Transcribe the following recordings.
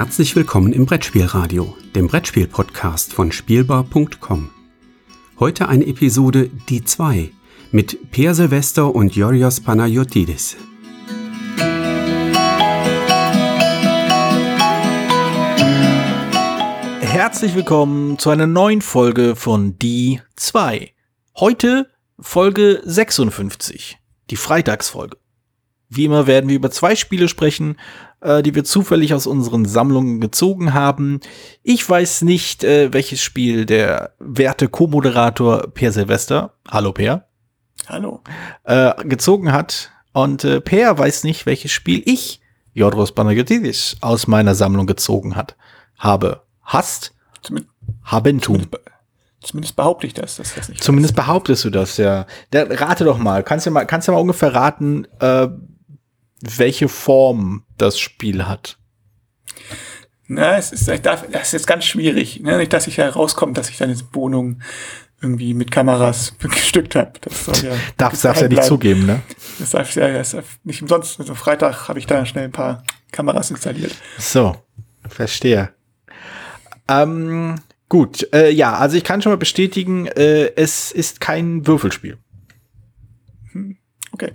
Herzlich willkommen im Brettspielradio, dem Brettspiel-Podcast von Spielbar.com. Heute eine Episode Die 2 mit Per Silvester und Yorios Panayotidis. Herzlich willkommen zu einer neuen Folge von Die 2. Heute Folge 56, die Freitagsfolge. Wie immer werden wir über zwei Spiele sprechen, äh, die wir zufällig aus unseren Sammlungen gezogen haben. Ich weiß nicht, äh, welches Spiel der werte Co-Moderator Per Silvester, hallo Per, Hallo. äh, gezogen hat. Und äh, Per weiß nicht, welches Spiel ich, Jodros Panagiotis, aus meiner Sammlung gezogen hat, habe. Hast, Zumindest, Habentum. zumindest, be- zumindest behaupte ich das, dass das nicht Zumindest behauptest du das, ja. Der, rate doch mal. Kannst du mal, kannst du mal ungefähr raten, äh, welche Form das Spiel hat? Na, es ist, ich darf, das ist jetzt ganz schwierig. Ne? Nicht, dass ich herauskommt, dass ich deine Wohnung irgendwie mit Kameras bestückt habe. Das soll ja. Darfst, darfst ja geheim nicht bleiben. zugeben, ne? Das darf ja das darf nicht umsonst. Also Freitag habe ich da schnell ein paar Kameras installiert. So, verstehe. Ähm, gut, äh, ja, also ich kann schon mal bestätigen, äh, es ist kein Würfelspiel. Okay.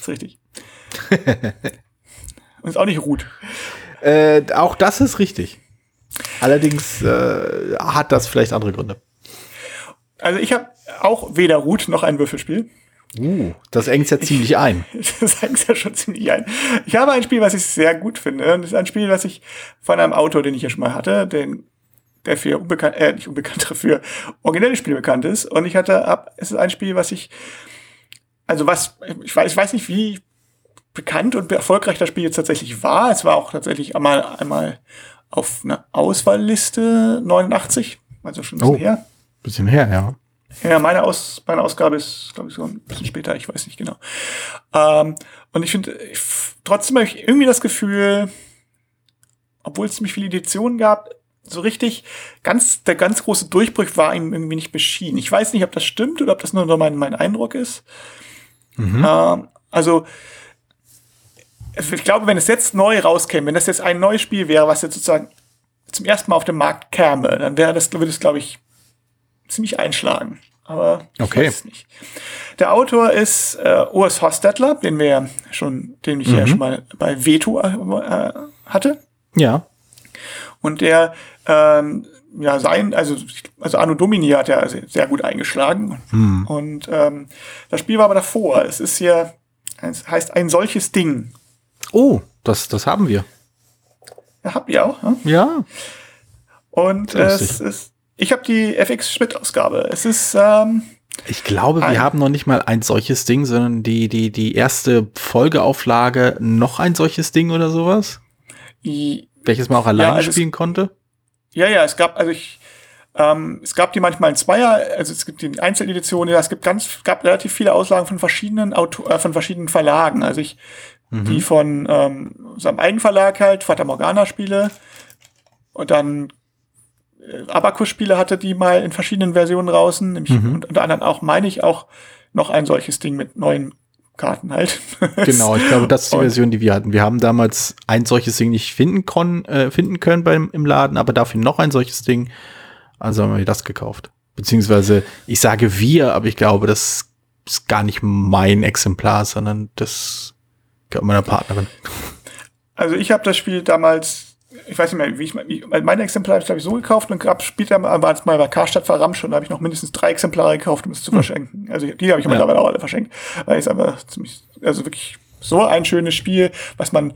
Ist richtig. Und ist auch nicht Ruth. Äh, auch das ist richtig. Allerdings äh, hat das vielleicht andere Gründe. Also ich habe auch weder Ruth noch ein Würfelspiel. Uh, das engt ja ziemlich ein. Das hängt ja schon ziemlich ein. Ich habe ein Spiel, was ich sehr gut finde. Das ist ein Spiel, was ich von einem Autor, den ich ja schon mal hatte, den, der für unbekannt, äh, nicht unbekanntere, für originelle Spiele bekannt ist. Und ich hatte ab, es ist ein Spiel, was ich, also was, ich weiß, ich weiß nicht, wie bekannt und erfolgreich das Spiel jetzt tatsächlich war. Es war auch tatsächlich einmal, einmal auf einer Auswahlliste 89, also schon ein bisschen Oh. her. Bisschen her, ja. Ja, meine, Aus, meine Ausgabe ist, glaube ich, so ein bisschen später, ich weiß nicht genau. Ähm, und ich finde, trotzdem habe ich irgendwie das Gefühl, obwohl es ziemlich viele Editionen gab, so richtig, ganz, der ganz große Durchbruch war ihm irgendwie nicht beschieden. Ich weiß nicht, ob das stimmt oder ob das nur mein, mein Eindruck ist. Ähm, also, ich glaube, wenn es jetzt neu rauskäme, wenn das jetzt ein neues Spiel wäre, was jetzt sozusagen zum ersten Mal auf den Markt käme, dann wäre das, würde es, glaube ich, ziemlich einschlagen. Aber ich Okay. weiß es nicht. Der Autor ist äh, Urs Hostetler, den wir ja schon, den ich ja schon mal bei Veto äh, hatte. Ja. Und der, ähm, ja, sein, also, also Anno Domini hat er sehr, gut eingeschlagen. Und ähm, das Spiel war aber davor. Es ist hier, es heißt ein solches Ding. Oh, das, das haben wir. Ja, habt ihr auch. Ne? Ja. Und es ist, ich habe die FX Schmidt-Ausgabe. Es ist, ähm, Ich glaube, wir Ein- haben noch nicht mal ein solches Ding, sondern die, die, die erste Folgeauflage noch ein solches Ding oder sowas, i- welches man auch alleine also es- spielen konnte. Ja, ja, es gab, also ich, ähm, es gab die manchmal in Zweier, also es gibt die Einzeleditionen, ja, es gibt ganz, gab relativ viele Auslagen von verschiedenen Auto, äh, von verschiedenen Verlagen. Also ich, die von ähm, seinem Eigenverlag halt, Fata Morgana Spiele und dann äh, Abacus Spiele hatte die mal in verschiedenen Versionen draußen, nämlich und unter anderem auch, meine ich, auch noch ein solches Ding mit neuen Karten halt. Genau, ich glaube, das ist die Und- Version, die wir hatten. Wir haben damals ein solches Ding nicht finden, kon äh, finden können beim, im Laden, aber dafür noch ein solches Ding. Also haben wir das gekauft. Beziehungsweise, ich sage wir, aber ich glaube, das ist gar nicht mein Exemplar, sondern das meiner Partnerin. Also ich habe das Spiel damals, ich weiß nicht mehr, wie ich wie, weil meine Exemplare habe ich glaube ich so gekauft und gab später mal- war es mal bei Karstadt verramscht und da habe ich noch mindestens drei Exemplare gekauft, um es zu verschenken. Also die habe ich mittlerweile auch alle verschenkt, weil es einfach ziemlich, also wirklich so ein schönes Spiel, was man,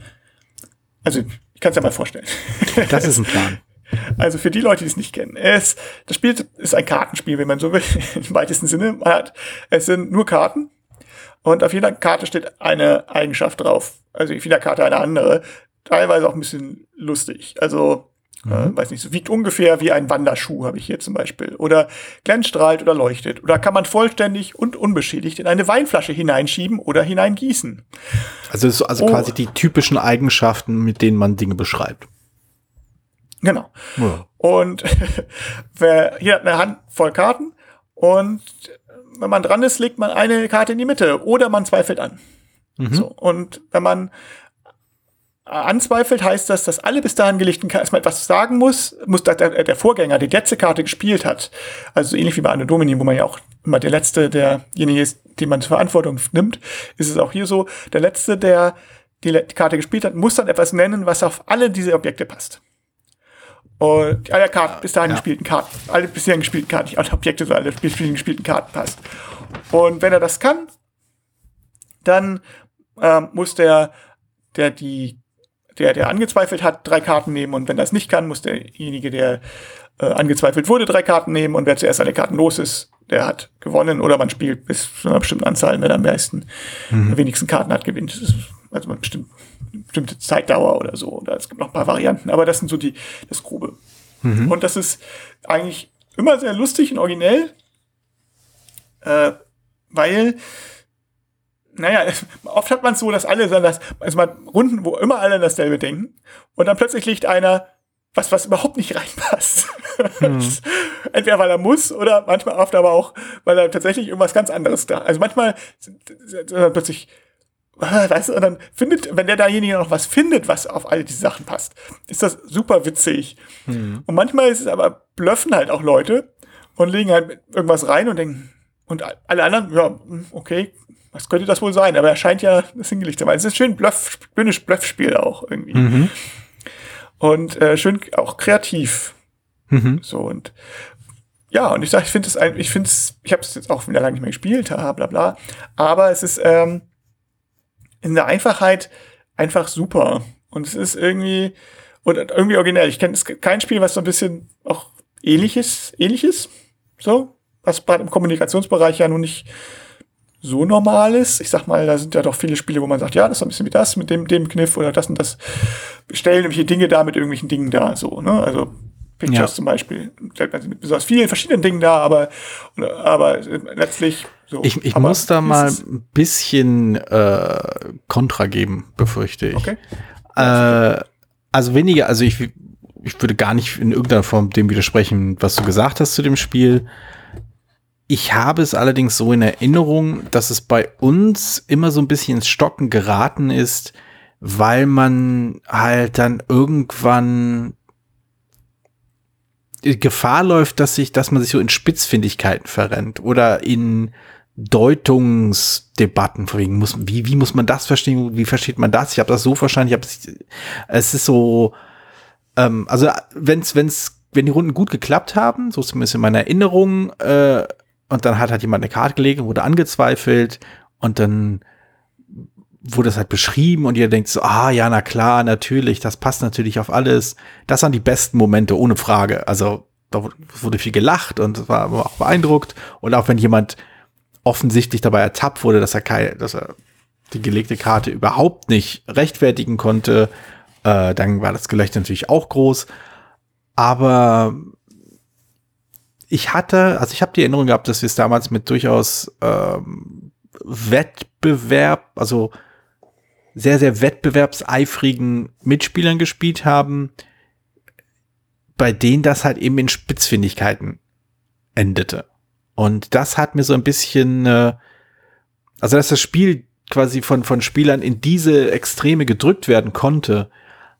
also ich kann es ja mal vorstellen. Das ist ein Plan. Also für die Leute, die es nicht kennen. Es, das Spiel ist ein Kartenspiel, wenn man so will, im weitesten Sinne. Man hat, es sind nur Karten und auf jeder Karte steht eine Eigenschaft drauf. Also auf jeder Karte eine andere. Teilweise auch ein bisschen lustig. Also, äh, weiß nicht, so wiegt ungefähr wie ein Wanderschuh, habe ich hier zum Beispiel. Oder glänzt, strahlt oder leuchtet. Oder kann man vollständig und unbeschädigt in eine Weinflasche hineinschieben oder hineingießen. Also, ist also Oh. quasi die typischen Eigenschaften, mit denen man Dinge beschreibt. Genau. Ja. Und wer, hier hat eine Hand voll Karten und wenn man dran ist, legt man eine Karte in die Mitte oder man zweifelt an. So, und wenn man anzweifelt, heißt das, dass alle bis dahin gelegten Karten erstmal etwas sagen muss, muss der, der Vorgänger die letzte Karte gespielt hat. Also so ähnlich wie bei Anno Domini, wo man ja auch immer der Letzte, derjenige ist, den man zur Verantwortung nimmt, ist es auch hier so. Der Letzte, der die Karte gespielt hat, muss dann etwas nennen, was auf alle diese Objekte passt. Und alle Karten, bis dahin ja. gespielten Karten, alle bisher gespielten Karten, nicht alle Objekte, sondern alle bisher gespielten Karten passt. Und wenn er das kann, dann ähm, muss der, der die der, der angezweifelt hat, drei Karten nehmen und wenn das nicht kann, muss derjenige, der äh, angezweifelt wurde, drei Karten nehmen und wer zuerst alle Karten los ist, der hat gewonnen oder man spielt bis zu einer bestimmten Anzahl, wer am meisten, mhm. am wenigsten Karten hat, gewinnt. Das ist also eine bestimmte, bestimmte Zeitdauer oder so. Oder es gibt noch ein paar Varianten, aber das sind so die, das Grobe. Mhm. Und das ist eigentlich immer sehr lustig und originell, äh, weil naja, oft hat man es so, dass alle dann das, also man Runden, wo immer alle dasselbe denken und dann plötzlich liegt einer was, was überhaupt nicht reinpasst. Hm. Entweder weil er muss oder manchmal oft aber auch, weil er tatsächlich irgendwas ganz anderes da. Also manchmal sind, sind dann plötzlich, weißt du, und dann findet, wenn der dajenige noch was findet, was auf all diese Sachen passt, ist das super witzig. Hm. Und manchmal ist es aber, blöffen halt auch Leute und legen halt irgendwas rein und denken, und alle anderen, ja, okay, was könnte das wohl sein? Aber er scheint ja das hingelegt zu haben. Es ist schön Bluff, schönes Bluffspiel auch irgendwie. Mhm. Und äh, schön auch kreativ. Mhm. So und ja, und ich sag, ich finde es ein, ich finde es, ich habe es jetzt auch wieder lange nicht mehr gespielt, bla bla bla. Aber es ist ähm, in der Einfachheit einfach super. Und es ist irgendwie, oder irgendwie originell. Ich kenne kein Spiel, was so ein bisschen auch ähnliches, ähnliches, so, was gerade im Kommunikationsbereich ja nun nicht so normal ist. Ich sag mal, da sind ja doch viele Spiele, wo man sagt, ja, das ist ein bisschen wie das mit dem, dem Kniff oder das und das. Stellen irgendwelche Dinge da mit irgendwelchen Dingen da, so, ne? Also Pictures ja. zum Beispiel. Also mit besonders vielen verschiedenen Dingen da, aber, aber letztlich so. Ich, ich muss da mal ein bisschen äh, Kontra geben, befürchte ich. Okay. Äh, also weniger, also ich, ich würde gar nicht in irgendeiner Form dem widersprechen, was du gesagt hast zu dem Spiel. Ich habe es allerdings so in Erinnerung, dass es bei uns immer so ein bisschen ins Stocken geraten ist, weil man halt dann irgendwann Gefahr läuft, dass sich, dass man sich so in Spitzfindigkeiten verrennt oder in Deutungsdebatten, wegen muss, wie, wie muss man das verstehen, wie versteht man das? Ich habe das so verstanden, ich habe es ist so, ähm, also wenn's, wenn's, wenn die Runden gut geklappt haben, so zumindest in meiner Erinnerung, äh, und dann hat halt jemand eine Karte gelegt und wurde angezweifelt und dann wurde es halt beschrieben und ihr denkt so, ah ja, na klar, natürlich, das passt natürlich auf alles. Das waren die besten Momente, ohne Frage. Also da wurde viel gelacht und war auch beeindruckt. Und auch wenn jemand offensichtlich dabei ertappt wurde, dass er keine, dass er die gelegte Karte überhaupt nicht rechtfertigen konnte, äh, dann war das Gelächter natürlich auch groß. Aber ich hatte, also ich habe die Erinnerung gehabt, dass wir es damals mit durchaus ähm, Wettbewerb, also sehr, sehr wettbewerbseifrigen Mitspielern gespielt haben, bei denen das halt eben in Spitzfindigkeiten endete. Und das hat mir so ein bisschen, äh, also dass das Spiel quasi von, von Spielern in diese Extreme gedrückt werden konnte,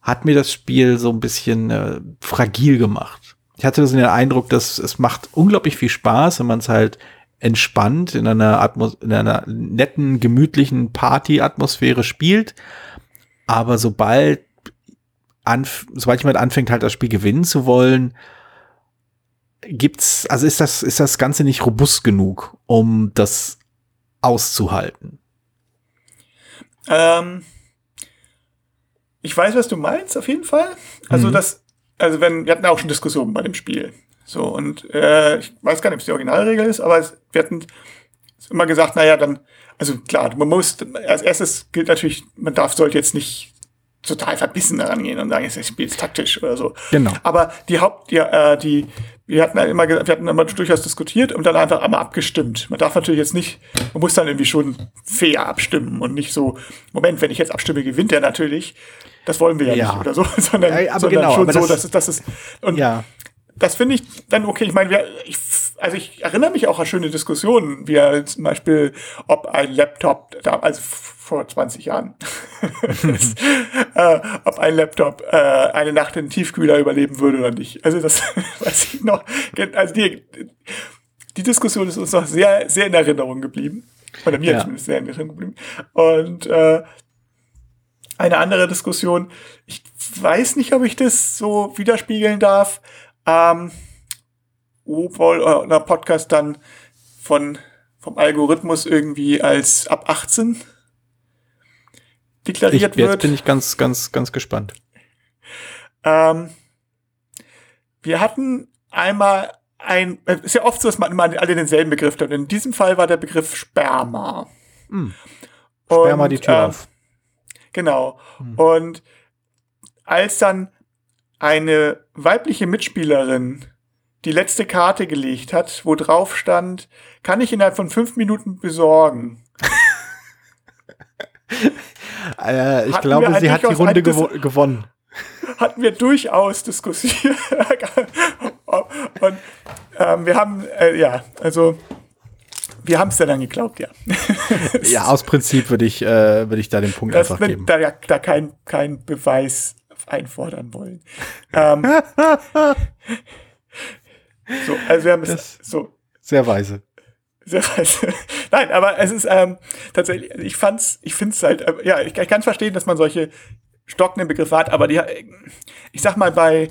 hat mir das Spiel so ein bisschen äh, fragil gemacht ich hatte so den Eindruck, dass es macht unglaublich viel Spaß, wenn man es halt entspannt in einer Atmos in einer netten, gemütlichen Party-Atmosphäre spielt. Aber sobald, sobald jemand anfängt, halt das Spiel gewinnen zu wollen, gibt's, also ist das, ist das Ganze nicht robust genug, um das auszuhalten? Ähm, ich weiß, was du meinst, auf jeden Fall. Also, mhm. das also wenn, wir hatten auch schon Diskussionen bei dem Spiel. So, und äh, ich weiß gar nicht, ob es die Originalregel ist, aber es, wir hatten immer gesagt, naja, dann, also klar, man muss, als erstes gilt natürlich, man darf, sollte jetzt nicht total verbissen daran gehen und sagen, ich spiele jetzt taktisch oder so. Genau. Aber die Haupt, die, äh, die, wir hatten halt immer, wir hatten immer durchaus diskutiert und dann einfach einmal abgestimmt. Man darf natürlich jetzt nicht, man muss dann irgendwie schon fair abstimmen und nicht so, Moment, wenn ich jetzt abstimme, gewinnt der natürlich. Das wollen wir ja, ja. nicht oder so, sondern, ja, aber sondern genau, schon so, dass es, dass es, und ja. das finde ich dann okay. Ich meine, wir, ich, also ich erinnere mich auch an schöne Diskussionen, wie zum Beispiel, ob ein Laptop, also vor 20 Jahren, äh, ob ein Laptop äh, eine Nacht in Tiefkühler überleben würde oder nicht. Also das weiß ich noch. Also die, die Diskussion ist uns noch sehr, sehr in Erinnerung geblieben. Oder mir ja. zumindest sehr in Erinnerung geblieben. Und äh, eine andere Diskussion, ich weiß nicht, ob ich das so widerspiegeln darf, ähm, obwohl äh, Podcast dann von vom Algorithmus irgendwie als ab 18 deklariert ich, wird. Jetzt bin ich ganz, ganz, ganz gespannt. Ähm, wir hatten einmal ein, ist ja oft so, dass man immer alle denselben Begriff hat. In diesem Fall war der Begriff Sperma. Hm. Sperma Und, die Tür äh, auf. Genau. Hm. Und als dann eine weibliche Mitspielerin die letzte Karte gelegt hat, wo drauf stand, kann ich innerhalb von fünf Minuten besorgen. äh, ich glaube, sie hat die Runde gewo gewonnen. Hatten wir durchaus diskutiert. Und ähm, wir haben, äh, ja, also wir haben es ja dann geglaubt, ja. ja, aus Prinzip würde ich, äh, würde ich da den Punkt das, einfach geben. Da, da kein, kein Beweis einfordern wollen. ähm, so, also wir haben es so. Sehr weise. Sehr weise. Nein, aber es ist ähm, tatsächlich, ich fand's, ich find's halt, äh, ja, ich, ich kann verstehen, dass man solche stockenden Begriffe hat, aber die, ich sag mal, bei,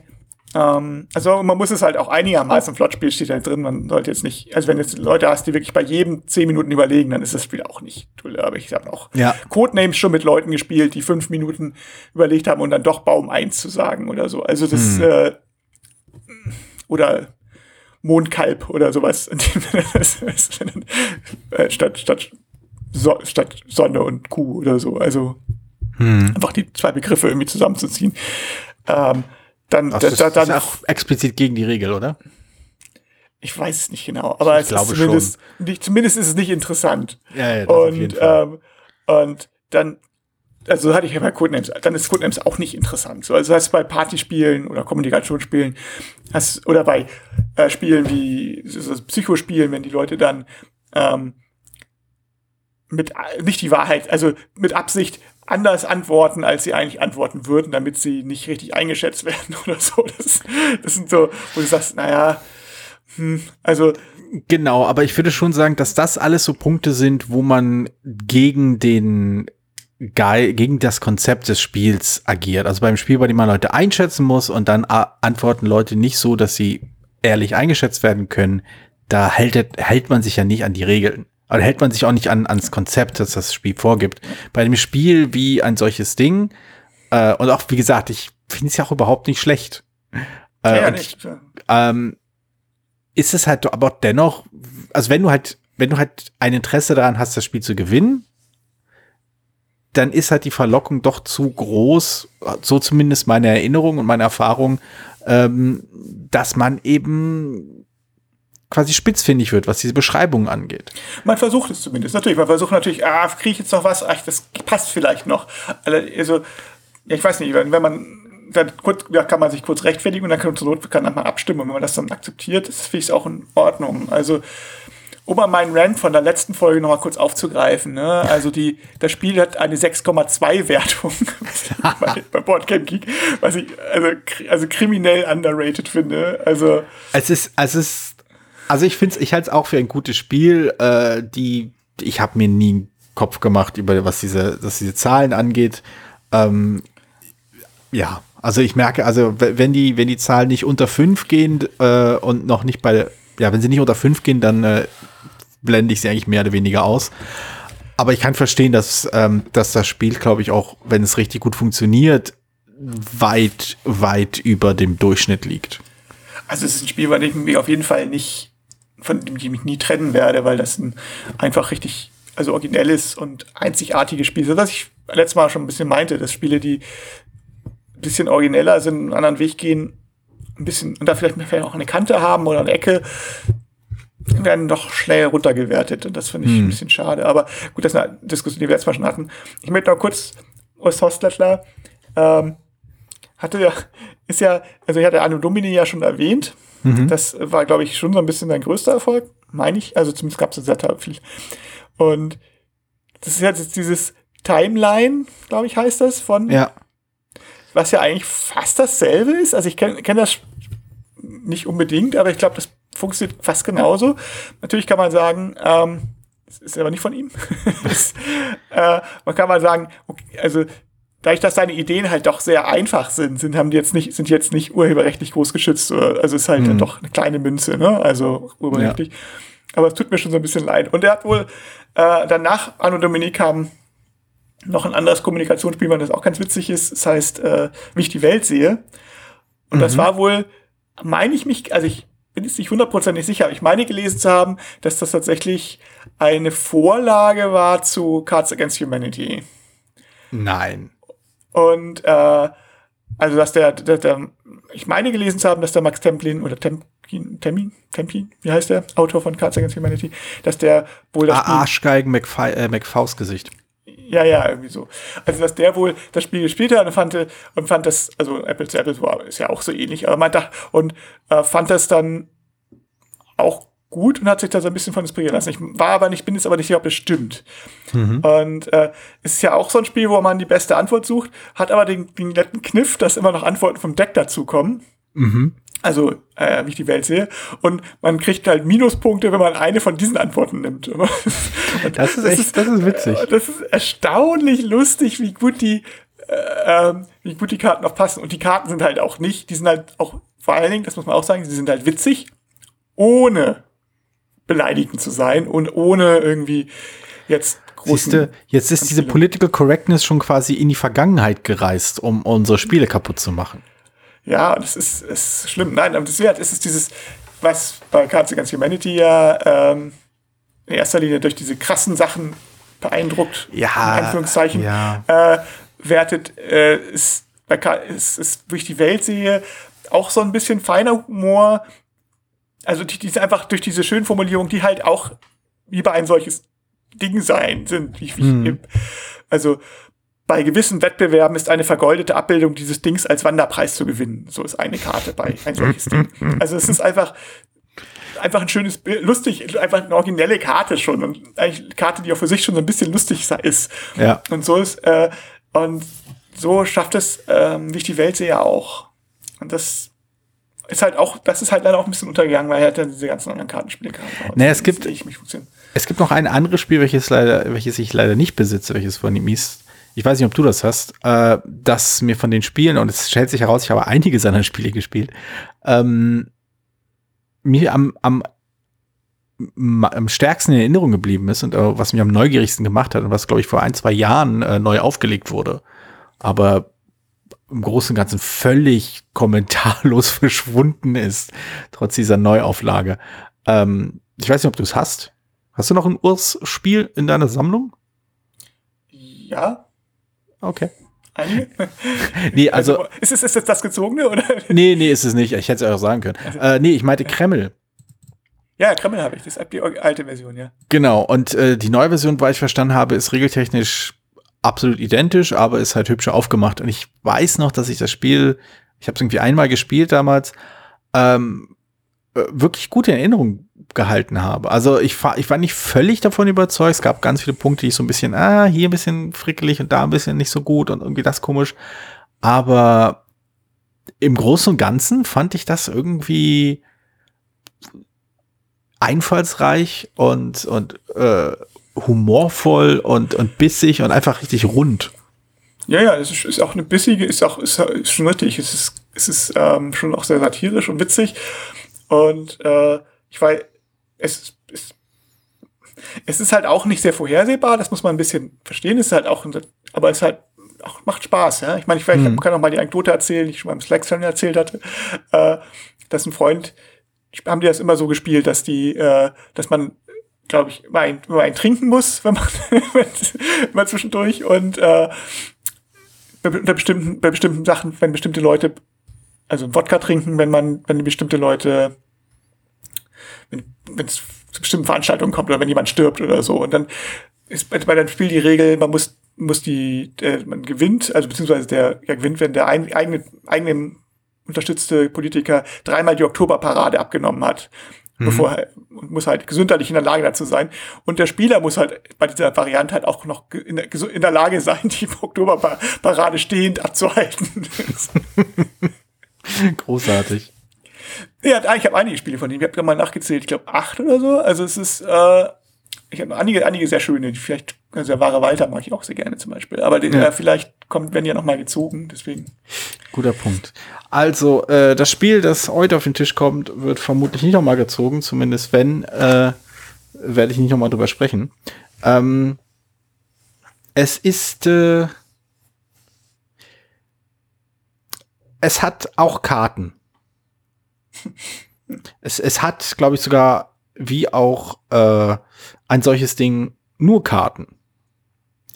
ähm, also man muss es halt auch einigermaßen flott spielen, steht halt drin. Man sollte jetzt nicht, also wenn jetzt Leute hast, die wirklich bei jedem zehn Minuten überlegen, dann ist das Spiel auch nicht toll. Aber ich habe auch ja. Codenames schon mit Leuten gespielt, die fünf Minuten überlegt haben und dann doch Baum 1 zu sagen oder so. Also das, hm. äh, oder Mondkalb oder sowas, äh, statt, statt, so, statt Sonne und Kuh oder so. Also hm. einfach die zwei Begriffe irgendwie zusammenzuziehen. Ähm, dann, Ach, das da, dann, ist auch explizit gegen die Regel, oder? Ich weiß es nicht genau, aber ich es ist zumindest, nicht, zumindest ist es nicht interessant. Ja, ja, das und, ähm, und dann, also hatte ich ja bei Codenames, dann ist Codenames auch nicht interessant. So, also das heißt bei Partyspielen oder Kommunikationsspielen, hast, oder bei äh, Spielen wie so Psychospielen, wenn die Leute dann ähm, mit nicht die Wahrheit, also mit Absicht anders antworten, als sie eigentlich antworten würden, damit sie nicht richtig eingeschätzt werden oder so. Das, das sind so, wo du sagst, naja, hm, also. Genau, aber ich würde schon sagen, dass das alles so Punkte sind, wo man gegen den Guy, gegen das Konzept des Spiels agiert. Also beim Spiel, bei dem man Leute einschätzen muss und dann antworten Leute nicht so, dass sie ehrlich eingeschätzt werden können, da hält, hält man sich ja nicht an die Regeln. Aber hält man sich auch nicht an, ans Konzept, das das Spiel vorgibt. Bei einem Spiel wie ein solches Ding, äh, und auch, wie gesagt, ich finde es ja auch überhaupt nicht schlecht. Äh, ja, nicht. Ich, ähm, ist es halt aber dennoch, also wenn du halt, wenn du halt ein Interesse daran hast, das Spiel zu gewinnen, dann ist halt die Verlockung doch zu groß, so zumindest meine Erinnerung und meine Erfahrung, ähm, dass man eben quasi spitzfindig wird, was diese Beschreibungen angeht. Man versucht es zumindest, natürlich. Man versucht natürlich, ah, kriege ich jetzt noch was? Ach, das passt vielleicht noch. Also, ja, ich weiß nicht, wenn, man dann kurz, da kann man sich kurz rechtfertigen und dann kann zur Not kann man abstimmen. Und wenn man das dann akzeptiert, ist es auch in Ordnung. Also, um mal meinen Rant von der letzten Folge noch mal kurz aufzugreifen, ne? Also die, das Spiel hat eine 6,2 Wertung bei, bei Boardgame Geek, was ich also, also kriminell underrated finde. Also es ist, es ist also ich finde ich halte es auch für ein gutes Spiel. Äh, die, ich habe mir nie einen Kopf gemacht über was diese, was diese Zahlen angeht. Ähm, ja, also ich merke, also wenn die, wenn die Zahlen nicht unter fünf gehen äh, und noch nicht bei, ja, wenn sie nicht unter fünf gehen, dann äh, blende ich sie eigentlich mehr oder weniger aus. Aber ich kann verstehen, dass, ähm, dass das Spiel, glaube ich, auch, wenn es richtig gut funktioniert, weit, weit über dem Durchschnitt liegt. Also es ist ein Spiel, bei dem ich mich auf jeden Fall nicht von dem ich mich nie trennen werde, weil das ein einfach richtig, also originelles und einzigartiges Spiel ist. Was ich letztes Mal schon ein bisschen meinte, dass Spiele, die ein bisschen origineller sind, einen anderen Weg gehen, ein bisschen, und da vielleicht, vielleicht auch eine Kante haben oder eine Ecke, werden doch schnell runtergewertet. Und das finde ich hm. ein bisschen schade. Aber gut, das ist eine Diskussion, die wir letztes Mal schon hatten. Ich möchte noch kurz, Urs Hostler, ähm, hatte ja, ist ja, also ich hatte Anno Domini ja schon erwähnt. Mhm. Das war, glaube ich, schon so ein bisschen sein größter Erfolg, meine ich. Also zumindest gab es sehr viel. Und das ist jetzt dieses Timeline, glaube ich, heißt das, von Ja. was ja eigentlich fast dasselbe ist. Also ich kenne kenn das nicht unbedingt, aber ich glaube, das funktioniert fast genauso. Natürlich kann man sagen, ähm, das ist aber nicht von ihm. das, äh, man kann mal sagen, okay, also dadurch, dass seine Ideen halt doch sehr einfach sind, sind haben die jetzt nicht, sind jetzt nicht urheberrechtlich groß geschützt. Oder, also es ist halt Mhm. doch eine kleine Münze, ne? Also urheberrechtlich. Aber es tut mir schon so ein bisschen leid. Und er hat wohl äh, danach Anno Dominique kam noch ein anderes Kommunikationsspiel, das auch ganz witzig ist. Das heißt, äh, wie ich die Welt sehe. Und das Mhm. war wohl, meine ich mich, also ich bin jetzt nicht hundertprozentig sicher, aber ich meine gelesen zu haben, dass das tatsächlich eine Vorlage war zu Cards Against Humanity. Nein. Und äh, also dass der, der, der, ich meine gelesen zu haben, dass der Max Templin oder Templin, Templin, Templin, wie heißt der, Autor von Cards Against Humanity, dass der wohl das Ah, Arschgeigen McFi äh, McFaust-Gesicht. Ja, ja, irgendwie so. Also dass der wohl das Spiel gespielt hat und fand, und fand das, also Apple zu Apple war, ist ja auch so ähnlich, aber man dachte, und äh, fand das dann auch gut und hat sich da so ein bisschen von inspirieren lassen. Ich war aber nicht, bin jetzt aber nicht sicher, ob das stimmt. Und äh, es ist ja auch so ein Spiel, wo man die beste Antwort sucht, hat aber den, den netten Kniff, dass immer noch Antworten vom Deck dazukommen. Mhm. Also, äh, wie ich die Welt sehe. Und man kriegt halt Minuspunkte, wenn man eine von diesen Antworten nimmt. Das ist echt, das ist witzig. äh, Das ist erstaunlich lustig, wie gut die, äh, ähm, wie gut die Karten auch passen. Und die Karten sind halt auch nicht, die sind halt auch, vor allen Dingen, das muss man auch sagen, sie sind halt witzig, ohne beleidigend zu sein und ohne irgendwie jetzt. Siehste, jetzt ist diese. Political Correctness schon quasi in die Vergangenheit gereist, um unsere Spiele kaputt zu machen. Ja, das ist, ist schlimm. Nein, aber das wert ist es dieses, was bei Cards Against Humanity ja ähm, in erster Linie durch diese krassen Sachen beeindruckt, Ja, in Anführungszeichen, ja. äh, wertet, äh, ist, bei ist, ist, wo ich die Welt sehe, auch so ein bisschen feiner Humor. Also die, die ist einfach durch diese schönen Formulierungen, die halt auch wie bei ein solches Ding sein sind. Wie, wie Mhm. Also bei gewissen Wettbewerben ist eine vergoldete Abbildung dieses Dings als Wanderpreis zu gewinnen. So ist eine Karte bei ein solches Ding. Also es ist einfach einfach ein schönes Bild, lustig, einfach eine originelle Karte schon und eigentlich eine Karte, die auch für sich schon so ein bisschen lustig ist. Ja. Und so ist äh, und so schafft es, ähm, wie ich die Welt sehe, auch. Und das ist halt auch, das ist halt leider auch ein bisschen untergegangen, weil er halt dann diese ganzen anderen Kartenspiele kam. Naja, es gibt-. Es gibt noch ein anderes Spiel, welches leider, welches ich leider nicht besitze, welches von ihm ist. Ich weiß nicht, ob du das hast, äh, das mir von den Spielen, und es stellt sich heraus, ich habe einige seiner Spiele gespielt, ähm, mir am, am, am stärksten in Erinnerung geblieben ist und äh, was mich am neugierigsten gemacht hat und was, glaube ich, vor ein, zwei Jahren äh, neu aufgelegt wurde. Aber im Großen und Ganzen völlig kommentarlos verschwunden ist, trotz dieser Neuauflage. Ähm, ich weiß nicht, ob du es hast. Hast du noch ein Urs-Spiel in deiner Sammlung? Ja, Okay. einige. Nee, also, ist es ist es das gezogene oder? nee, nee, ist es nicht. Ich hätte es auch sagen können. Äh, nee, ich meinte Kreml. Ja, Kreml habe ich. Das ist die alte Version, ja. Genau. Und äh, die neue Version, weil ich verstanden habe, ist regeltechnisch absolut identisch, aber ist halt hübscher aufgemacht. Und ich weiß noch, dass ich das Spiel, ich habe es irgendwie einmal gespielt damals, ähm, äh, wirklich gut in Erinnerung gehalten habe. Also ich, war- ich war nicht völlig davon überzeugt. Es gab ganz viele Punkte, die ich so ein bisschen, ah, hier ein bisschen frickelig und da ein bisschen nicht so gut und irgendwie das komisch. Aber im Großen und Ganzen fand ich das irgendwie einfallsreich und, und äh, humorvoll und, und bissig und einfach richtig rund. Ja, ja, es ist, ist auch eine bissige, ist auch ist, ist schon richtig. Es ist, es ist ähm, schon auch sehr satirisch und witzig. Und äh, ich weiß, es ist, es ist halt auch nicht sehr vorhersehbar, das muss man ein bisschen verstehen. Es ist halt auch, aber es ist halt auch, macht Spaß, ja. Ich meine, ich, ich kann auch mal die Anekdote erzählen, die ich schon beim Slack-Channel erzählt hatte, äh, dass ein Freund, ich, haben die das immer so gespielt, dass die, äh, dass man glaube ich, immer ein, immer ein trinken muss, wenn man, immer zwischendurch und äh, bei, bei bestimmten, bei bestimmten Sachen, wenn bestimmte Leute, also Wodka trinken, wenn man, wenn bestimmte Leute, wenn es zu bestimmten Veranstaltungen kommt oder wenn jemand stirbt oder so. Und dann ist bei, bei dem Spiel die Regel, man muss, muss die, äh, man gewinnt, also beziehungsweise der ja, gewinnt, wenn der ein, eigene, eigene unterstützte Politiker dreimal die Oktoberparade abgenommen hat. mhm. bevor er muss halt gesundheitlich in der Lage dazu sein. Und der Spieler muss halt bei dieser Variante halt auch noch in der, in der Lage sein, die Oktoberparade stehend abzuhalten. Großartig. Ja, ich habe einige Spiele von ihm. Ich habe mal nachgezählt, ich glaube acht oder so. Also es ist, äh, ich habe einige, einige sehr schöne. Vielleicht, also der wahre Walter mag ich auch sehr gerne zum Beispiel. Aber ja. äh, vielleicht kommt, wenn ja noch mal gezogen. Deswegen. Guter Punkt. Also äh, das Spiel, das heute auf den Tisch kommt, wird vermutlich nicht noch mal gezogen. Zumindest wenn, äh, werde ich nicht noch mal drüber sprechen. Ähm, es ist äh, es hat auch Karten. es, es hat, glaube ich, sogar wie auch äh, ein solches Ding nur Karten.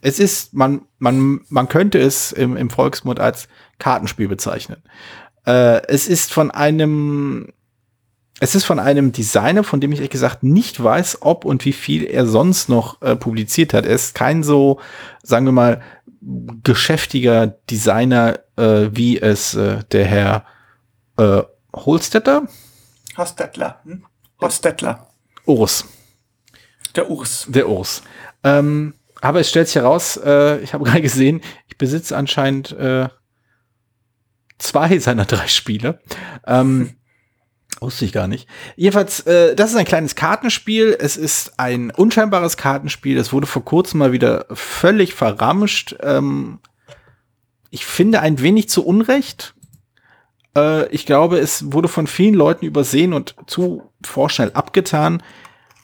Es ist, man, man, man könnte es im, im Volksmund als Kartenspiel bezeichnen. Äh, es ist von einem, es ist von einem Designer, von dem ich ehrlich gesagt nicht weiß, ob und wie viel er sonst noch äh, publiziert hat. Er ist kein so, sagen wir mal, geschäftiger Designer, äh, wie es äh, der Herr äh, Holstetter? Hostetler. Hm? Hostetler. Urs. Der Urs. Der Urs. Ähm, aber es stellt sich heraus, äh, ich habe gerade gesehen, ich besitze anscheinend äh, zwei seiner drei Spiele. Ähm, Wusste ich gar nicht. Jedenfalls, äh, das ist ein kleines Kartenspiel. Es ist ein unscheinbares Kartenspiel. Es wurde vor kurzem mal wieder völlig verramscht. Ähm, ich finde ein wenig zu Unrecht. Äh, ich glaube, es wurde von vielen Leuten übersehen und zu vorschnell abgetan.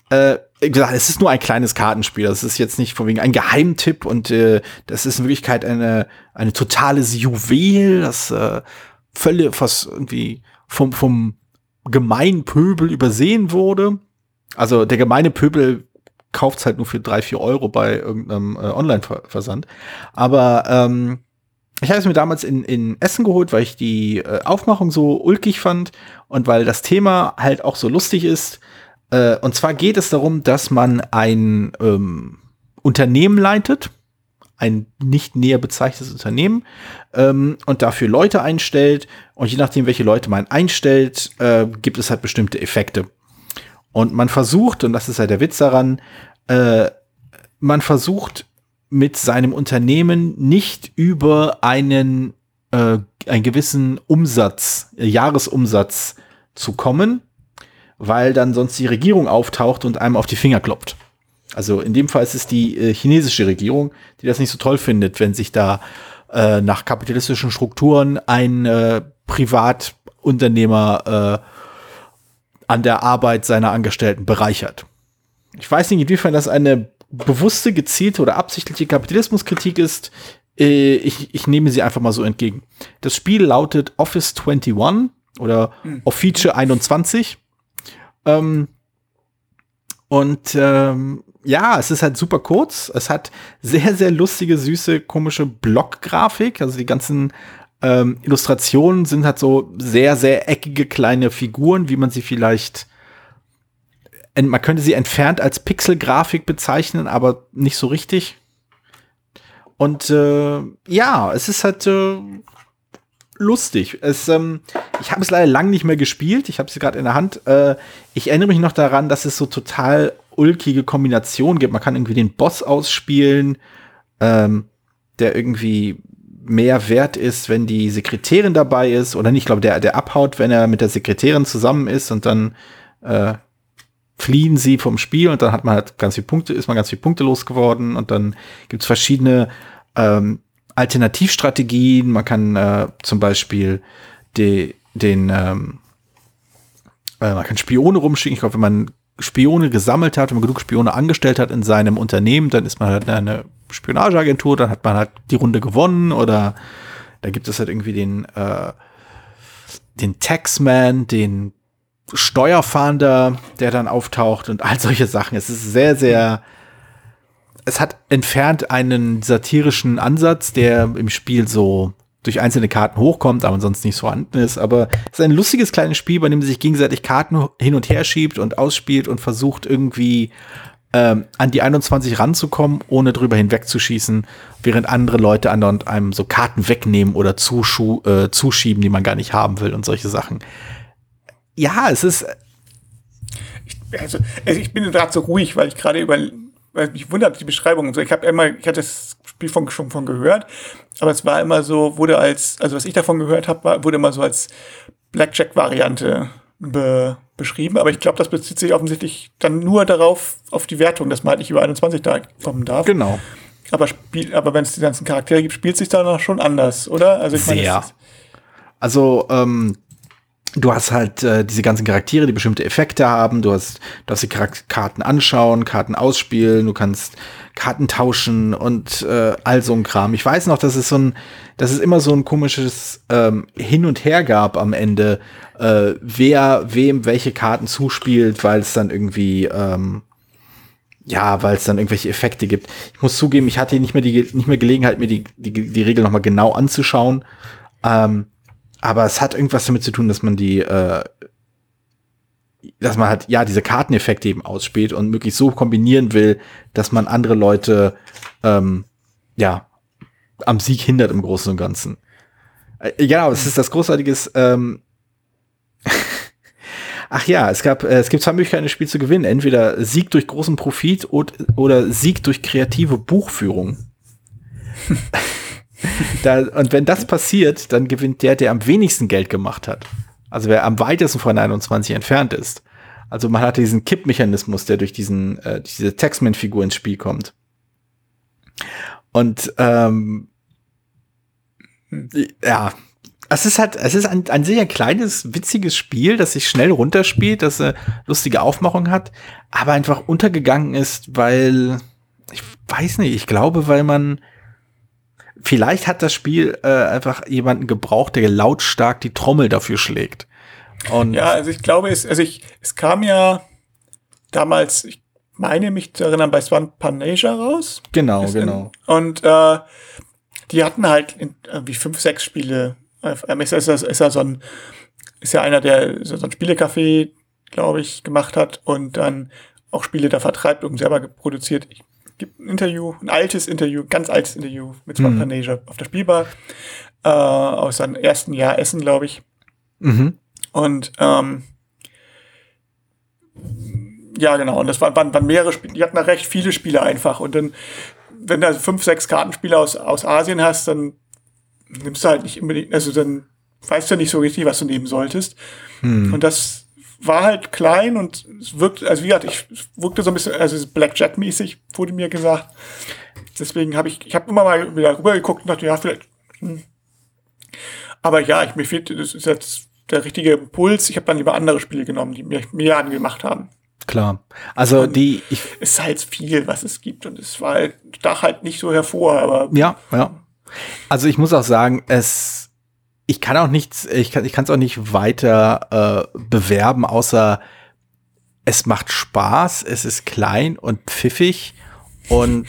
Äh, gesagt, es ist nur ein kleines Kartenspiel. Das ist jetzt nicht von wegen ein Geheimtipp und äh, das ist in Wirklichkeit eine, eine totales Juwel, das äh, völlig was irgendwie vom, vom gemeinen Pöbel übersehen wurde. Also der gemeine Pöbel kauft es halt nur für drei, vier Euro bei irgendeinem äh, Online-Versand. Aber ähm, ich habe es mir damals in, in Essen geholt, weil ich die äh, Aufmachung so ulkig fand und weil das Thema halt auch so lustig ist. Äh, und zwar geht es darum, dass man ein ähm, Unternehmen leitet ein nicht näher bezeichnetes Unternehmen ähm, und dafür Leute einstellt. Und je nachdem, welche Leute man einstellt, äh, gibt es halt bestimmte Effekte. Und man versucht, und das ist ja der Witz daran, äh, man versucht mit seinem Unternehmen nicht über einen, äh, einen gewissen Umsatz, Jahresumsatz zu kommen, weil dann sonst die Regierung auftaucht und einem auf die Finger klopft. Also in dem Fall ist es die äh, chinesische Regierung, die das nicht so toll findet, wenn sich da äh, nach kapitalistischen Strukturen ein äh, Privatunternehmer äh, an der Arbeit seiner Angestellten bereichert. Ich weiß nicht, inwiefern das eine bewusste, gezielte oder absichtliche Kapitalismuskritik ist. Äh, ich, ich nehme sie einfach mal so entgegen. Das Spiel lautet Office 21 oder hm. Office 21. Ähm, und ähm, ja, es ist halt super kurz. Es hat sehr, sehr lustige, süße, komische Blockgrafik. Also die ganzen ähm, Illustrationen sind halt so sehr, sehr eckige kleine Figuren, wie man sie vielleicht man könnte sie entfernt als Pixelgrafik bezeichnen, aber nicht so richtig. Und äh, ja, es ist halt äh, lustig. Es, ähm, ich habe es leider lang nicht mehr gespielt. Ich habe sie gerade in der Hand. Äh, ich erinnere mich noch daran, dass es so total ulkige Kombination gibt. Man kann irgendwie den Boss ausspielen, ähm, der irgendwie mehr wert ist, wenn die Sekretärin dabei ist oder nicht. Ich glaube, der, der abhaut, wenn er mit der Sekretärin zusammen ist und dann äh, fliehen sie vom Spiel und dann hat man halt ganz viele Punkte, ist man ganz viele Punkte losgeworden und dann gibt's verschiedene ähm, Alternativstrategien. Man kann äh, zum Beispiel die, den ähm, äh, man kann Spione rumschicken. Ich glaube, wenn man Spione gesammelt hat, wenn man genug Spione angestellt hat in seinem Unternehmen, dann ist man halt eine Spionageagentur, dann hat man halt die Runde gewonnen oder da gibt es halt irgendwie den, äh, den Taxman, den Steuerfahnder, der dann auftaucht und all solche Sachen. Es ist sehr, sehr, es hat entfernt einen satirischen Ansatz, der im Spiel so durch einzelne Karten hochkommt, aber sonst nicht vorhanden ist. Aber es ist ein lustiges kleines Spiel, bei dem sich gegenseitig Karten hin und her schiebt und ausspielt und versucht irgendwie ähm, an die 21 ranzukommen, ohne drüber hinwegzuschießen, während andere Leute andauernd einem so Karten wegnehmen oder äh, zuschieben, die man gar nicht haben will und solche Sachen. Ja, es ist also, also ich bin gerade so ruhig, weil ich gerade über, weil mich wundert die Beschreibung. Ich habe immer, ich hatte das Spiel von, schon von gehört, aber es war immer so, wurde als, also was ich davon gehört habe, wurde immer so als Blackjack-Variante be, beschrieben. Aber ich glaube, das bezieht sich offensichtlich dann nur darauf, auf die Wertung, dass man halt nicht über 21 da kommen darf. Genau. Aber, spiel, aber wenn es die ganzen Charaktere gibt, spielt sich da noch schon anders, oder? Also ich meine, also ähm, du hast halt äh, diese ganzen Charaktere, die bestimmte Effekte haben. Du hast, du hast die Karten anschauen, Karten ausspielen, du kannst Karten tauschen und äh, all so ein Kram. Ich weiß noch, dass es so ein, dass es immer so ein komisches ähm, Hin und Her gab am Ende, äh, wer wem welche Karten zuspielt, weil es dann irgendwie ähm, ja, weil es dann irgendwelche Effekte gibt. Ich muss zugeben, ich hatte nicht mehr die nicht mehr Gelegenheit, mir die die, die Regel noch mal genau anzuschauen. Ähm, aber es hat irgendwas damit zu tun, dass man die, äh, dass man halt, ja, diese Karteneffekte eben ausspielt und möglichst so kombinieren will, dass man andere Leute, ähm, ja, am Sieg hindert im Großen und Ganzen. Äh, genau, es ist das großartiges, ähm, Ach ja, es gab, äh, es gibt zwei Möglichkeiten, das Spiel zu gewinnen. Entweder Sieg durch großen Profit oder Sieg durch kreative Buchführung. da, und wenn das passiert, dann gewinnt der, der am wenigsten Geld gemacht hat. Also wer am weitesten von 21 entfernt ist. Also man hat diesen Kippmechanismus, der durch diesen, äh, diese Taxman-Figur ins Spiel kommt. Und ähm, ja, es ist halt, es ist ein, ein sehr kleines, witziges Spiel, das sich schnell runterspielt, das eine lustige Aufmachung hat, aber einfach untergegangen ist, weil, ich weiß nicht, ich glaube, weil man vielleicht hat das Spiel äh, einfach jemanden gebraucht, der lautstark die Trommel dafür schlägt. Und ja, also ich glaube, es, also ich, es kam ja damals, ich meine mich zu erinnern, bei Swan Panasia raus. Genau, genau. und äh, die hatten halt irgendwie fünf, sechs Spiele. Ähm, ist, ist, ist, ja so ein, ist ja einer, der so ein Spielecafé, glaube ich, gemacht hat und dann auch Spiele da vertreibt und selber produziert. Ich gibt ein Interview, ein altes Interview, ganz altes Interview mit Swamp mhm. auf der Spielbar äh, aus seinem ersten Jahr Essen, glaube ich. Mhm. Und ähm, ja, genau. Und das waren, waren, waren mehrere Spiele. Die hatten da recht viele Spiele einfach. Und dann, wenn du fünf, sechs Kartenspiele aus, aus Asien hast, dann nimmst du halt nicht unbedingt, also dann weißt du nicht so richtig, was du nehmen solltest. Hm. Und das war halt klein und es wirkt, also wie gesagt, ich wirkte so ein bisschen, also Blackjack-mäßig, wurde mir gesagt. Deswegen habe ich, ich habe immer mal wieder rübergeguckt und dachte, ja, vielleicht. Hm. Aber ja, ich, mir fehlt, das ist jetzt der richtige Impuls. Ich habe dann lieber andere Spiele genommen, die mir mehr angemacht haben. Klar. Also und die. Ich es ist halt viel, was es gibt und es war halt, stach halt nicht so hervor, aber. Ja, ja. Also ich muss auch sagen, es ich kann auch nichts, ich kann ich es auch nicht weiter äh, bewerben, außer es macht Spaß, es ist klein und pfiffig und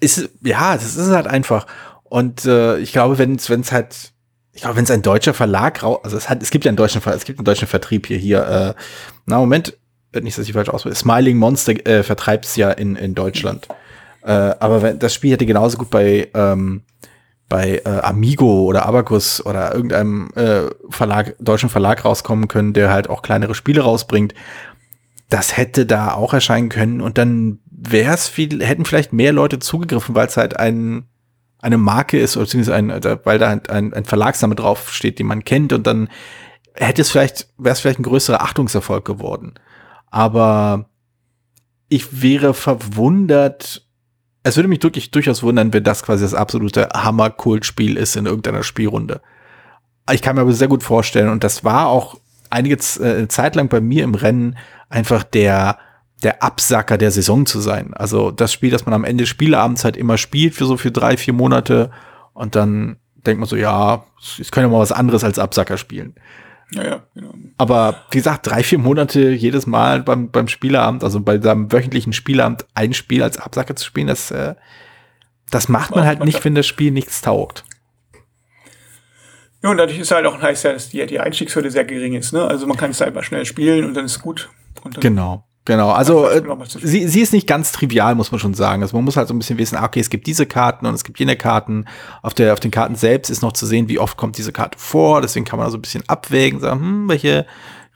ist ja, das ist halt einfach. Und äh, ich glaube, wenn es halt ich glaube, wenn es ein deutscher Verlag raus, also es hat, es gibt ja einen deutschen, es gibt einen deutschen Vertrieb hier, hier, äh, na Moment, nicht, dass ich falsch ausspreche, Smiling Monster äh, vertreibt es ja in, in Deutschland. Äh, aber wenn, das Spiel hätte genauso gut bei, ähm, bei äh, Amigo oder Abacus oder irgendeinem äh, Verlag, deutschen Verlag rauskommen können, der halt auch kleinere Spiele rausbringt. Das hätte da auch erscheinen können und dann wäre es viel, hätten vielleicht mehr Leute zugegriffen, weil es halt ein, eine Marke ist, beziehungsweise ein, weil da halt ein, ein Verlagsname draufsteht, den man kennt und dann hätte es vielleicht, wäre es vielleicht ein größerer Achtungserfolg geworden. Aber ich wäre verwundert, es würde mich wirklich durchaus wundern, wenn das quasi das absolute Hammer-Kultspiel ist in irgendeiner Spielrunde. Ich kann mir aber sehr gut vorstellen, und das war auch einige äh, Zeit lang bei mir im Rennen einfach der, der Absacker der Saison zu sein. Also das Spiel, das man am Ende Spieleabends halt immer spielt für so für drei, vier Monate und dann denkt man so, ja, ich könnte mal was anderes als Absacker spielen. Ja, ja, genau. Aber wie gesagt, drei, vier Monate jedes Mal beim, beim Spieleabend, also bei seinem wöchentlichen Spieleabend ein Spiel als Absacker zu spielen, das, äh, das macht man halt nicht, wenn das Spiel nichts taugt. Ja, und dadurch ist halt auch heißt ja, dass die, die Einstiegshürde sehr gering ist. Ne? Also man kann es einfach schnell spielen und dann ist es gut. genau. Genau, also äh, sie, sie ist nicht ganz trivial, muss man schon sagen. Also man muss halt so ein bisschen wissen, ah, okay, es gibt diese Karten und es gibt jene Karten. Auf, der, auf den Karten selbst ist noch zu sehen, wie oft kommt diese Karte vor. Deswegen kann man also ein bisschen abwägen, sagen, hm, welche,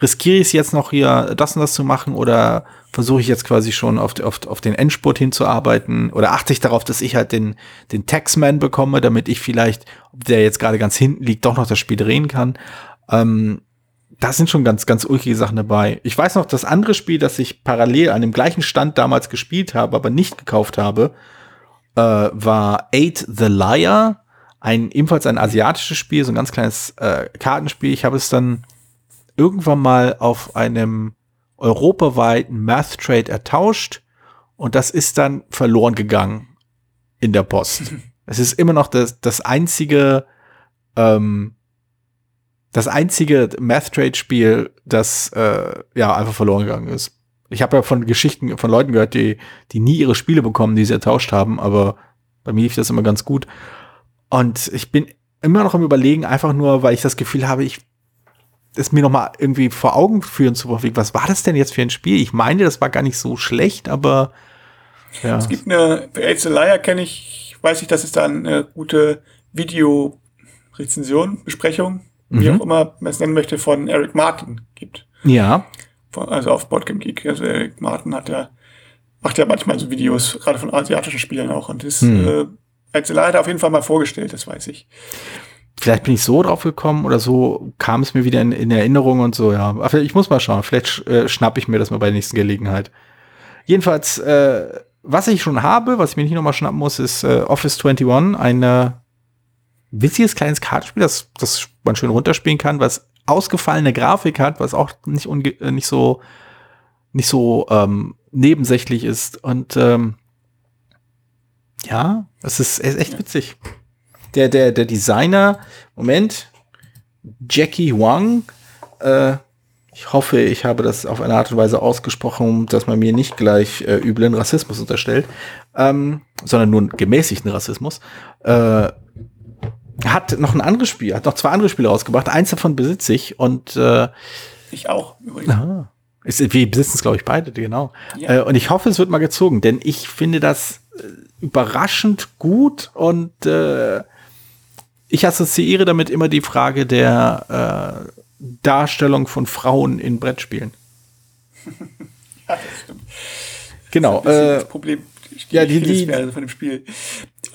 riskiere ich es jetzt noch hier, das und das zu machen oder versuche ich jetzt quasi schon auf, auf, auf den Endspurt hinzuarbeiten oder achte ich darauf, dass ich halt den, den Taxman bekomme, damit ich vielleicht, ob der jetzt gerade ganz hinten liegt, doch noch das Spiel drehen kann. Ähm, da sind schon ganz, ganz ulkige Sachen dabei. Ich weiß noch, das andere Spiel, das ich parallel an dem gleichen Stand damals gespielt habe, aber nicht gekauft habe, äh, war Eight the Liar. Ein, ebenfalls ein asiatisches Spiel, so ein ganz kleines äh, Kartenspiel. Ich habe es dann irgendwann mal auf einem europaweiten Math Trade ertauscht und das ist dann verloren gegangen in der Post. es ist immer noch das, das einzige, ähm, das einzige Math Trade Spiel, das äh, ja einfach verloren gegangen ist. Ich habe ja von Geschichten von Leuten gehört, die, die nie ihre Spiele bekommen, die sie ertauscht haben, aber bei mir lief das immer ganz gut. Und ich bin immer noch am Überlegen, einfach nur, weil ich das Gefühl habe, ich es mir noch mal irgendwie vor Augen führen zu wollen. Was war das denn jetzt für ein Spiel? Ich meine, das war gar nicht so schlecht, aber ja. Es gibt eine, Aids Liar kenne ich, weiß ich, dass es da eine gute Video-Rezension, Besprechung, mhm. wie auch immer man es nennen möchte, von Eric Martin gibt. Ja. Also auf Boardgame Geek. Also Eric Martin hat ja, macht ja manchmal so Videos, gerade von asiatischen Spielen auch. Und das, mhm. äh, Aids Liar hat er auf jeden Fall mal vorgestellt, das weiß ich vielleicht bin ich so drauf gekommen oder so kam es mir wieder in, in Erinnerung und so, ja. Aber ich muss mal schauen. Vielleicht äh, schnapp ich mir das mal bei der nächsten Gelegenheit. Jedenfalls, äh, was ich schon habe, was ich mir nicht nochmal schnappen muss, ist äh, Office 21, ein äh, witziges kleines Kartenspiel, das, das man schön runterspielen kann, was ausgefallene Grafik hat, was auch nicht, unge äh, nicht so nicht so ähm, nebensächlich ist. Und ähm, ja, es ist, ist echt witzig der, der, der Designer, Moment, Jackie Wang, äh, ich hoffe, ich habe das auf eine Art und Weise ausgesprochen, dass man mir nicht gleich äh, üblen Rassismus unterstellt, ähm, sondern nur gemäßigten Rassismus. Äh, hat noch ein anderes Spiel, hat noch zwei andere Spiele rausgebracht. Eins davon besitze ich und äh, ich auch. Aha. Ist, wir besitzen es, glaube ich, beide, genau. Ja. Äh, und ich hoffe, es wird mal gezogen, denn ich finde das äh, überraschend gut und äh, ich assoziiere damit immer die Frage der äh, Darstellung von Frauen in Brettspielen. ja, das stimmt. Genau. Das, äh, das Problem. ja, die, die von dem Spiel.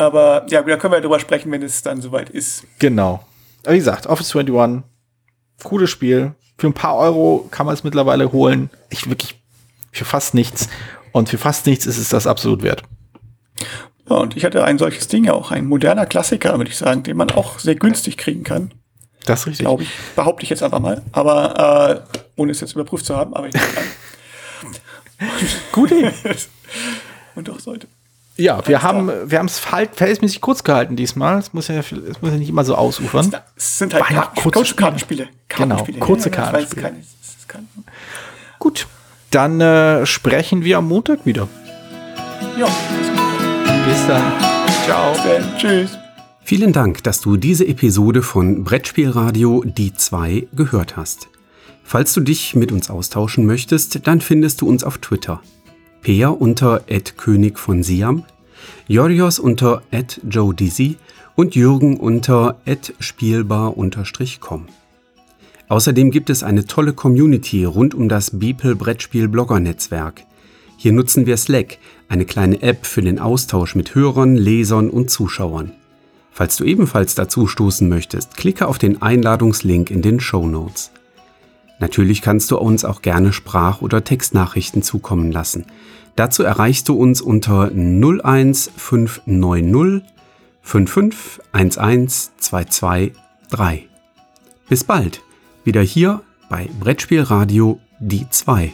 Aber ja, da können wir darüber sprechen, wenn es dann soweit ist. Genau. Wie gesagt, Office 21, cooles Spiel. Für ein paar Euro kann man es mittlerweile holen. Ich wirklich für fast nichts. Und für fast nichts ist es das absolut wert. Ja, und ich hatte ein solches Ding auch, ein moderner Klassiker, würde ich sagen, den man auch sehr günstig kriegen kann. Das ist richtig. Glaube ich, behaupte ich jetzt einfach mal. Aber äh, ohne es jetzt überprüft zu haben, aber ich denke an. Gute Und doch sollte. Ja, wir haben wir haben es verhältnismäßig kurz gehalten diesmal. Es muss ja es muss ja nicht immer so ausufern. Es sind halt Karten, kurze Kartenspiele. Kartenspiele. Genau, kurze ja, Kartenspiele. Keine, keine. Gut, dann äh, sprechen wir am Montag wieder. Ja, bis dann. Ciao. Tschüss. Vielen Dank, dass du diese Episode von Brettspielradio Die 2 gehört hast. Falls du dich mit uns austauschen möchtest, dann findest du uns auf Twitter. Peer unter König von Siam, Jorios unter Joe Dizzy und Jürgen unter spielbar-com. Außerdem gibt es eine tolle Community rund um das Beeple Brettspiel Blogger Netzwerk. Hier nutzen wir Slack, eine kleine App für den Austausch mit Hörern, Lesern und Zuschauern. Falls du ebenfalls dazu stoßen möchtest, klicke auf den Einladungslink in den Show Notes. Natürlich kannst du uns auch gerne Sprach- oder Textnachrichten zukommen lassen. Dazu erreichst du uns unter 01590 5511223. Bis bald, wieder hier bei Brettspielradio die 2.